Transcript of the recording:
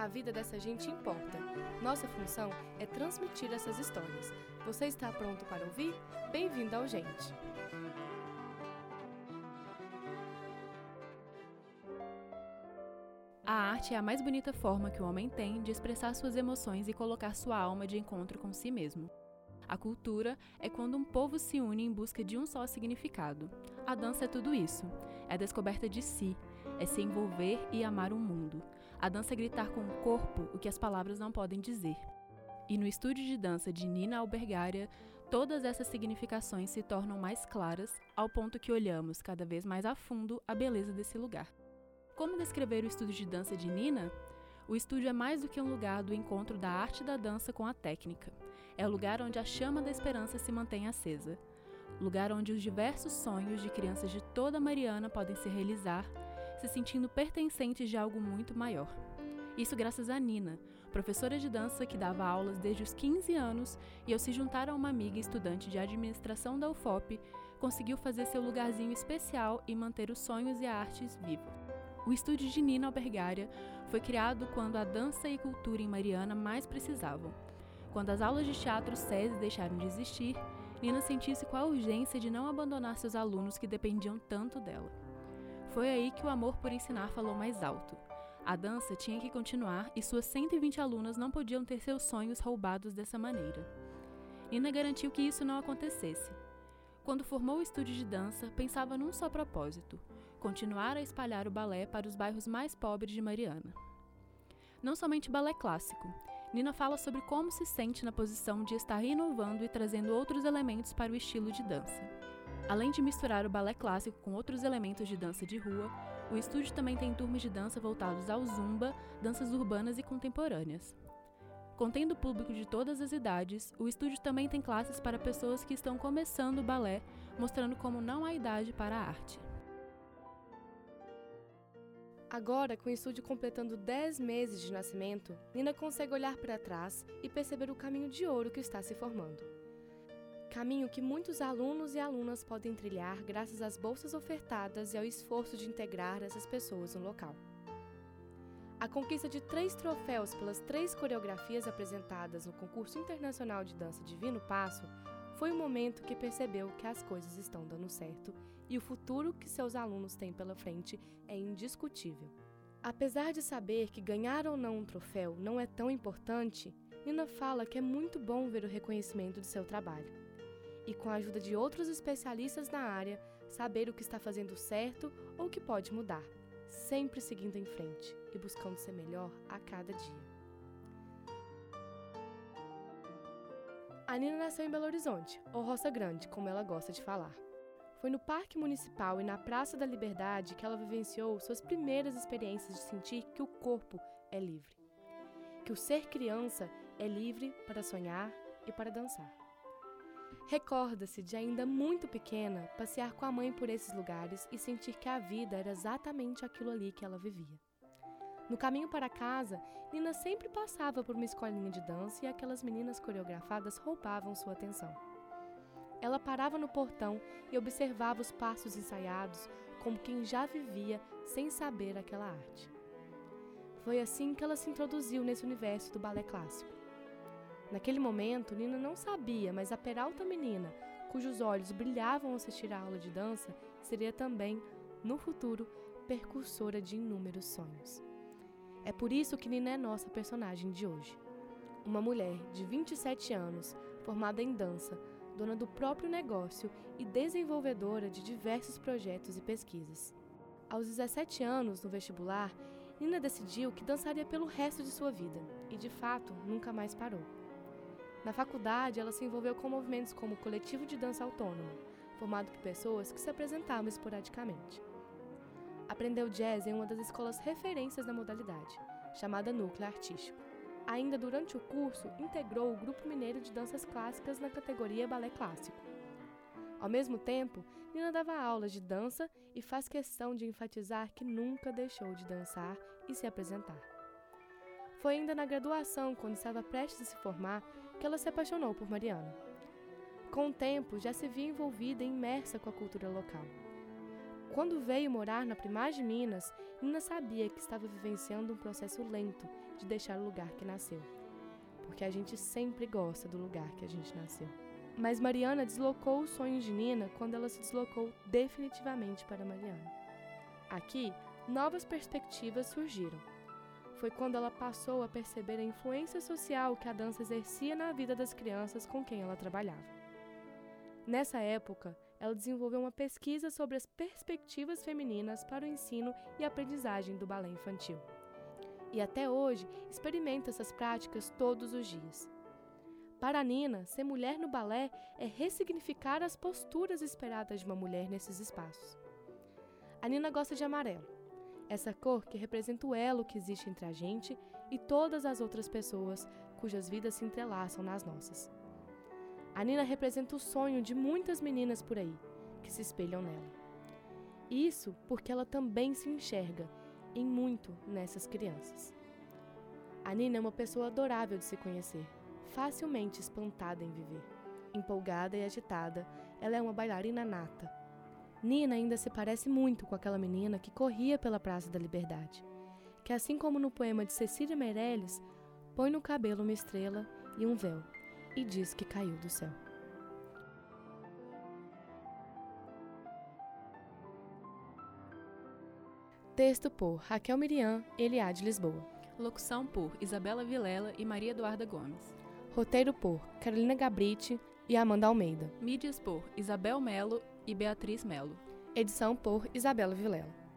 A vida dessa gente importa. Nossa função é transmitir essas histórias. Você está pronto para ouvir? Bem-vindo ao Gente! A arte é a mais bonita forma que o homem tem de expressar suas emoções e colocar sua alma de encontro com si mesmo. A cultura é quando um povo se une em busca de um só significado. A dança é tudo isso. É a descoberta de si, é se envolver e amar o mundo. A dança é gritar com o corpo o que as palavras não podem dizer. E no estúdio de dança de Nina Albergaria, todas essas significações se tornam mais claras, ao ponto que olhamos cada vez mais a fundo a beleza desse lugar. Como descrever o estúdio de dança de Nina? O estúdio é mais do que um lugar do encontro da arte da dança com a técnica. É o lugar onde a chama da esperança se mantém acesa. Lugar onde os diversos sonhos de crianças de toda Mariana podem se realizar, se sentindo pertencentes de algo muito maior. Isso graças a Nina, professora de dança que dava aulas desde os 15 anos e, ao se juntar a uma amiga estudante de administração da UFOP, conseguiu fazer seu lugarzinho especial e manter os sonhos e a artes vivos. O estúdio de Nina Albergaria foi criado quando a dança e cultura em Mariana mais precisavam. Quando as aulas de teatro SESI deixaram de existir, Nina sentiu-se com a urgência de não abandonar seus alunos que dependiam tanto dela. Foi aí que o amor por ensinar falou mais alto. A dança tinha que continuar e suas 120 alunas não podiam ter seus sonhos roubados dessa maneira. Nina garantiu que isso não acontecesse. Quando formou o estúdio de dança, pensava num só propósito: continuar a espalhar o balé para os bairros mais pobres de Mariana. Não somente balé clássico, Nina fala sobre como se sente na posição de estar inovando e trazendo outros elementos para o estilo de dança. Além de misturar o balé clássico com outros elementos de dança de rua, o estúdio também tem turmas de dança voltados ao zumba, danças urbanas e contemporâneas. Contendo público de todas as idades, o estúdio também tem classes para pessoas que estão começando o balé, mostrando como não há idade para a arte. Agora, com o estúdio completando 10 meses de nascimento, Nina consegue olhar para trás e perceber o caminho de ouro que está se formando. Caminho que muitos alunos e alunas podem trilhar graças às bolsas ofertadas e ao esforço de integrar essas pessoas no local. A conquista de três troféus pelas três coreografias apresentadas no concurso internacional de dança Divino Passo foi o momento que percebeu que as coisas estão dando certo e o futuro que seus alunos têm pela frente é indiscutível. Apesar de saber que ganhar ou não um troféu não é tão importante, Nina fala que é muito bom ver o reconhecimento de seu trabalho. E com a ajuda de outros especialistas na área, saber o que está fazendo certo ou o que pode mudar sempre seguindo em frente e buscando ser melhor a cada dia. A Nina nasceu em Belo Horizonte, ou Roça Grande, como ela gosta de falar. Foi no Parque Municipal e na Praça da Liberdade que ela vivenciou suas primeiras experiências de sentir que o corpo é livre. Que o ser criança é livre para sonhar e para dançar. Recorda-se de ainda muito pequena passear com a mãe por esses lugares e sentir que a vida era exatamente aquilo ali que ela vivia. No caminho para casa, Nina sempre passava por uma escolinha de dança e aquelas meninas coreografadas roubavam sua atenção. Ela parava no portão e observava os passos ensaiados como quem já vivia sem saber aquela arte. Foi assim que ela se introduziu nesse universo do balé clássico. Naquele momento, Nina não sabia, mas a peralta menina, cujos olhos brilhavam ao assistir a aula de dança, seria também, no futuro, percursora de inúmeros sonhos. É por isso que Nina é nossa personagem de hoje. Uma mulher de 27 anos, formada em dança, dona do próprio negócio e desenvolvedora de diversos projetos e pesquisas. Aos 17 anos, no vestibular, Nina decidiu que dançaria pelo resto de sua vida e, de fato, nunca mais parou. Na faculdade, ela se envolveu com movimentos como o Coletivo de Dança Autônoma, formado por pessoas que se apresentavam esporadicamente. Aprendeu jazz em uma das escolas referências da modalidade, chamada Núcleo Artístico. Ainda durante o curso, integrou o Grupo Mineiro de Danças Clássicas na categoria Balé Clássico. Ao mesmo tempo, Nina dava aulas de dança e faz questão de enfatizar que nunca deixou de dançar e se apresentar. Foi ainda na graduação, quando estava prestes a se formar, que ela se apaixonou por Mariana. Com o tempo, já se via envolvida e imersa com a cultura local. Quando veio morar na Primagem de Minas, Nina sabia que estava vivenciando um processo lento de deixar o lugar que nasceu. Porque a gente sempre gosta do lugar que a gente nasceu. Mas Mariana deslocou os sonhos de Nina quando ela se deslocou definitivamente para Mariana. Aqui, novas perspectivas surgiram. Foi quando ela passou a perceber a influência social que a dança exercia na vida das crianças com quem ela trabalhava. Nessa época, ela desenvolveu uma pesquisa sobre as perspectivas femininas para o ensino e aprendizagem do balé infantil. E até hoje experimenta essas práticas todos os dias. Para Nina, ser mulher no balé é ressignificar as posturas esperadas de uma mulher nesses espaços. A Nina gosta de amarelo, essa cor que representa o elo que existe entre a gente e todas as outras pessoas cujas vidas se entrelaçam nas nossas. A Nina representa o sonho de muitas meninas por aí que se espelham nela. Isso porque ela também se enxerga em muito nessas crianças. A Nina é uma pessoa adorável de se conhecer, facilmente espantada em viver. Empolgada e agitada, ela é uma bailarina nata. Nina ainda se parece muito com aquela menina que corria pela Praça da Liberdade, que, assim como no poema de Cecília Meirelles, põe no cabelo uma estrela e um véu e diz que caiu do céu. Texto por Raquel Miriam, Eliade Lisboa. Locução por Isabela Vilela e Maria Eduarda Gomes. Roteiro por Carolina Gabriti e Amanda Almeida. Mídias por Isabel Melo e Beatriz Melo. Edição por Isabela Vilela.